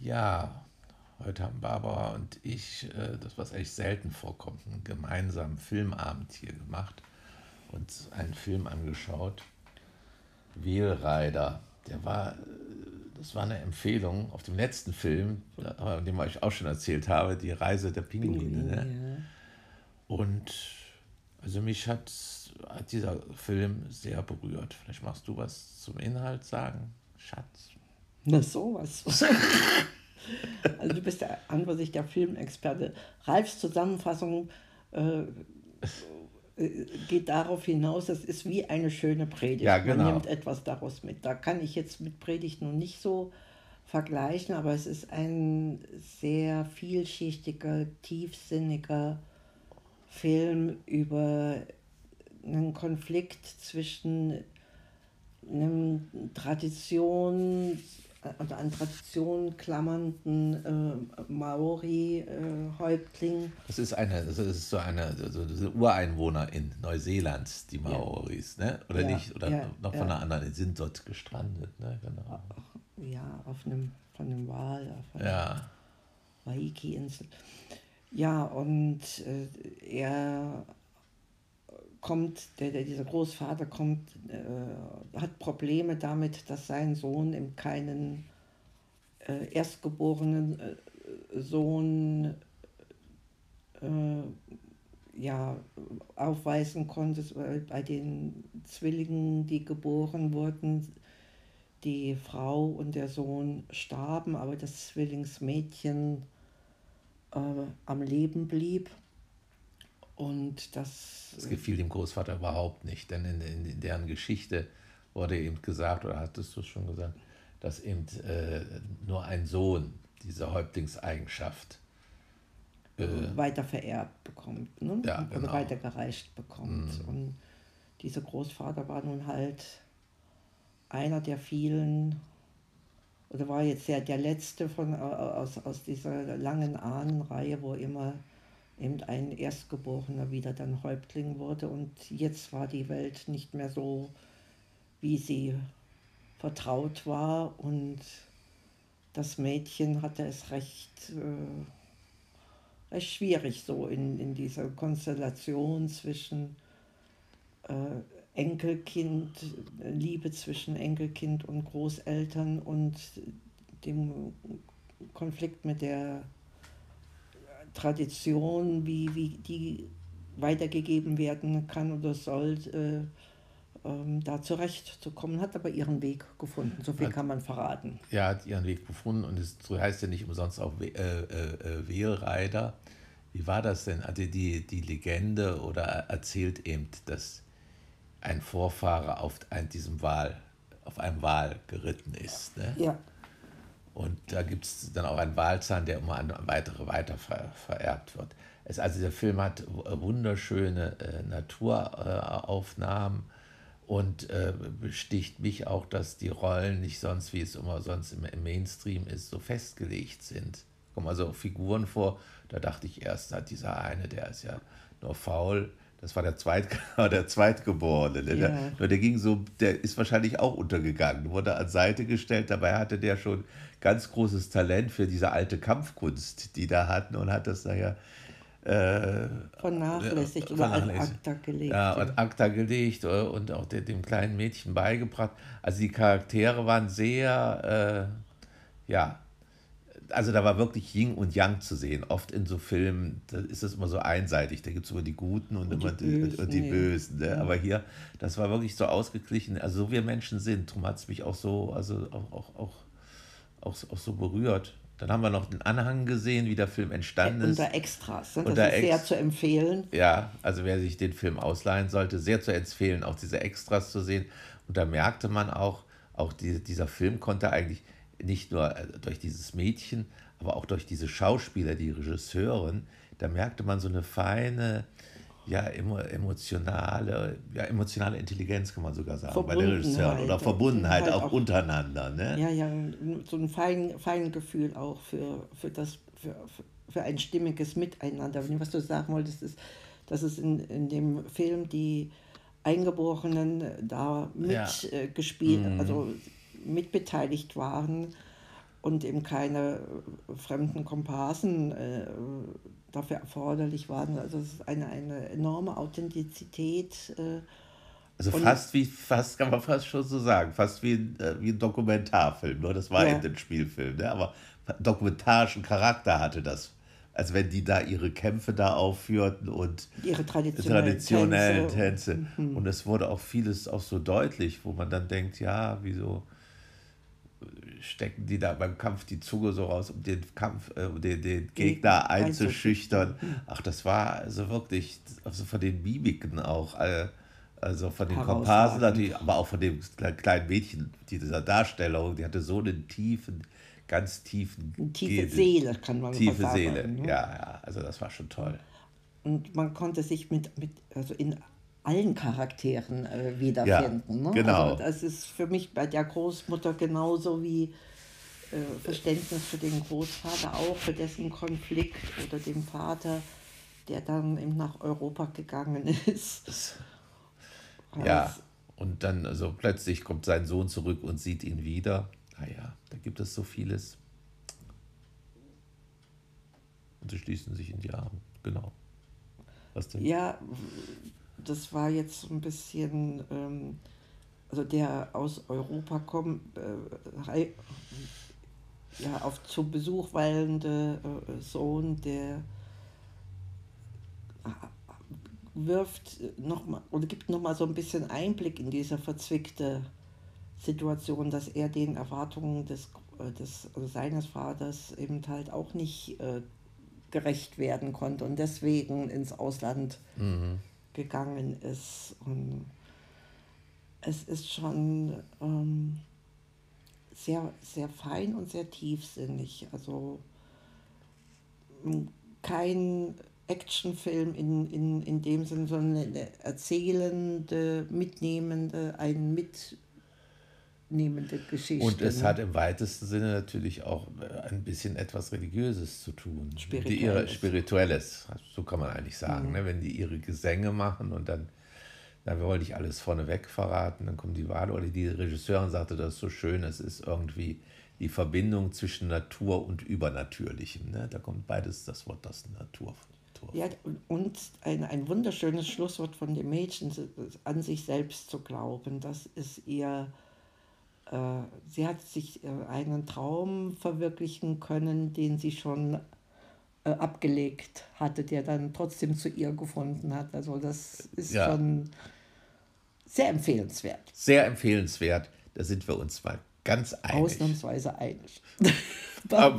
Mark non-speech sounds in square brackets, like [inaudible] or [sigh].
Ja, heute haben Barbara und ich, äh, das was eigentlich selten vorkommt, einen gemeinsamen Filmabend hier gemacht und einen Film angeschaut. Wheelrider. Der war, äh, das war eine Empfehlung auf dem letzten Film, den ich euch auch schon erzählt habe, die Reise der Pinguine. Ne? Und also mich hat, hat dieser Film sehr berührt. Vielleicht machst du was zum Inhalt sagen, Schatz. Na sowas. [laughs] also du bist der, an sich der Filmexperte. Ralfs Zusammenfassung äh, äh, geht darauf hinaus, es ist wie eine schöne Predigt. Ja, genau. Man nimmt etwas daraus mit. Da kann ich jetzt mit Predigt nun nicht so vergleichen, aber es ist ein sehr vielschichtiger, tiefsinniger Film über einen Konflikt zwischen einem Tradition, also an Tradition klammernden äh, Maori-Häuptling. Äh, das ist eine, das ist so eine, so, so Ureinwohner in Neuseeland, die Maoris, ja. ne? Oder ja, nicht? Oder ja, noch von einer anderen, die sind dort gestrandet, ne? Genau. Ja, auf einem, von einem Wal, auf einer. Waiki-Insel. Ja, und äh, er kommt, der, der, dieser Großvater kommt, äh, hat Probleme damit, dass sein Sohn eben keinen äh, erstgeborenen äh, Sohn äh, ja, aufweisen konnte, weil bei den Zwillingen, die geboren wurden, die Frau und der Sohn starben, aber das Zwillingsmädchen äh, am Leben blieb. Und das. Das gefiel dem Großvater überhaupt nicht, denn in, in, in deren Geschichte wurde eben gesagt, oder hattest du es schon gesagt, dass eben äh, nur ein Sohn diese Häuptlingseigenschaft äh, weiter vererbt bekommt, ne? ja, genau. oder weitergereicht bekommt. Mhm. Und dieser Großvater war nun halt einer der vielen, oder war jetzt der, der letzte von, aus, aus dieser langen Ahnenreihe, wo immer eben ein Erstgeborener wieder dann Häuptling wurde und jetzt war die Welt nicht mehr so, wie sie vertraut war und das Mädchen hatte es recht, äh, recht schwierig so in, in dieser Konstellation zwischen äh, Enkelkind, Liebe zwischen Enkelkind und Großeltern und dem Konflikt mit der Tradition, wie, wie die weitergegeben werden kann oder soll, äh, ähm, da zurechtzukommen, hat aber ihren Weg gefunden. So viel hat, kann man verraten. Ja, hat ihren Weg gefunden und es so heißt ja nicht umsonst auch äh, äh, Wählreiter. Wie war das denn? Also die, die Legende oder erzählt eben, dass ein Vorfahre auf ein, diesem Wal, auf einem Wal geritten ist. Ne? Ja. Und da gibt es dann auch einen Walzahn, der immer an weitere weiter ver, vererbt wird. Es, also der Film hat wunderschöne äh, Naturaufnahmen äh, und äh, besticht mich auch, dass die Rollen nicht sonst, wie es immer sonst im, im Mainstream ist, so festgelegt sind. Kommen also Figuren vor, da dachte ich erst, hat dieser eine, der ist ja nur faul, das war der, Zweit, [laughs] der Zweitgeborene. Ne? Ja. Der, der ging so, der ist wahrscheinlich auch untergegangen, wurde an Seite gestellt. Dabei hatte der schon ganz großes Talent für diese alte Kampfkunst, die da hatten und hat das naja äh, vernachlässigt oder vernachlässigt. Akta gelegt. Ja, und Akta gelegt äh, und auch dem kleinen Mädchen beigebracht. Also die Charaktere waren sehr, äh, ja, also da war wirklich Yin und Yang zu sehen. Oft in so Filmen da ist das immer so einseitig. Da gibt es immer die Guten und, und immer die Bösen. Und die Bösen ne? ja. Aber hier, das war wirklich so ausgeglichen. Also so wir Menschen sind. Darum hat es mich auch so, also auch, auch, auch, auch, auch so berührt. Dann haben wir noch den Anhang gesehen, wie der Film entstanden ist. Unter Extras, ne? das unter ist sehr Ex zu empfehlen. Ja, also wer sich den Film ausleihen sollte, sehr zu empfehlen, auch diese Extras zu sehen. Und da merkte man auch, auch die, dieser Film konnte eigentlich nicht nur äh, durch dieses Mädchen, aber auch durch diese Schauspieler, die Regisseurin, da merkte man so eine feine, ja, emotionale, ja, emotionale Intelligenz, kann man sogar sagen, bei den Regisseuren. Oder Verbundenheit auch, auch, untereinander. Ne? Ja, ja, so ein fein, fein Gefühl auch für, für, das, für, für ein stimmiges Miteinander. Was du sagen wolltest, ist, dass es in, in dem Film die Eingeborenen da mitgespielt, ja. äh, mhm. also mitbeteiligt waren und eben keine fremden Komparsen äh, dafür erforderlich waren. Also es ist eine, eine enorme Authentizität. Äh, also fast wie, fast kann man fast schon so sagen, fast wie, äh, wie ein Dokumentarfilm, nur das war ja. eben ein Spielfilm, ne? aber dokumentarischen Charakter hatte das. Als wenn die da ihre Kämpfe da aufführten und ihre traditionellen, traditionellen Tänze. Tänze. Mhm. Und es wurde auch vieles auch so deutlich, wo man dann denkt, ja, wieso stecken die da beim Kampf die Zunge so raus, um den Kampf, äh, um den, den Gegner einzuschüchtern. Ach, das war also wirklich, also von den Mimiken auch, äh, also von den Komparsen natürlich, aber auch von dem kleinen Mädchen, dieser Darstellung, die hatte so einen tiefen, ganz tiefen. Eine tiefe Seele, kann man tiefe sagen. Tiefe Seele, ne? ja, ja, also das war schon toll. Und man konnte sich mit, mit also in allen Charakteren äh, wiederfinden. Ja, ne? Genau. Also das ist für mich bei der Großmutter genauso wie äh, Verständnis für den Großvater auch, für dessen Konflikt oder dem Vater, der dann eben nach Europa gegangen [laughs] ist. Ja, und dann also plötzlich kommt sein Sohn zurück und sieht ihn wieder. Naja, da gibt es so vieles. Und sie schließen sich in die Arme. Genau. Was denn? Ja, das war jetzt ein bisschen, ähm, also der aus Europa kommt, äh, ja, auf zu Besuch weilende äh, Sohn, der wirft noch mal oder gibt noch mal so ein bisschen Einblick in diese verzwickte Situation, dass er den Erwartungen des, äh, des also seines Vaters eben halt auch nicht äh, gerecht werden konnte und deswegen ins Ausland mhm. Gegangen ist. Und es ist schon ähm, sehr, sehr fein und sehr tiefsinnig. Also kein Actionfilm in, in, in dem Sinn, sondern eine erzählende, mitnehmende, ein mitnehmende Geschichte. Und es ne? hat im weitesten Sinne natürlich auch äh, ein bisschen etwas Religiöses zu tun. Spirituelles. Die ihre, Spirituelles, so kann man eigentlich sagen. Mhm. Ne? Wenn die ihre Gesänge machen und dann, na, wir wollen nicht alles vorneweg verraten, dann kommen die Wale oder die Regisseurin sagte, das ist so schön, es ist irgendwie die Verbindung zwischen Natur und Übernatürlichem. Ne? Da kommt beides das Wort, das Natur ja, und ein, ein wunderschönes Schlusswort von dem Mädchen, an sich selbst zu glauben. Das ist ihr, sie hat sich äh, einen Traum verwirklichen können, den sie schon äh, abgelegt hatte, der dann trotzdem zu ihr gefunden hat. Also das ist ja. schon sehr empfehlenswert. Sehr empfehlenswert. Da sind wir uns mal ganz einig. Ausnahmsweise einig. [laughs] [laughs] Aber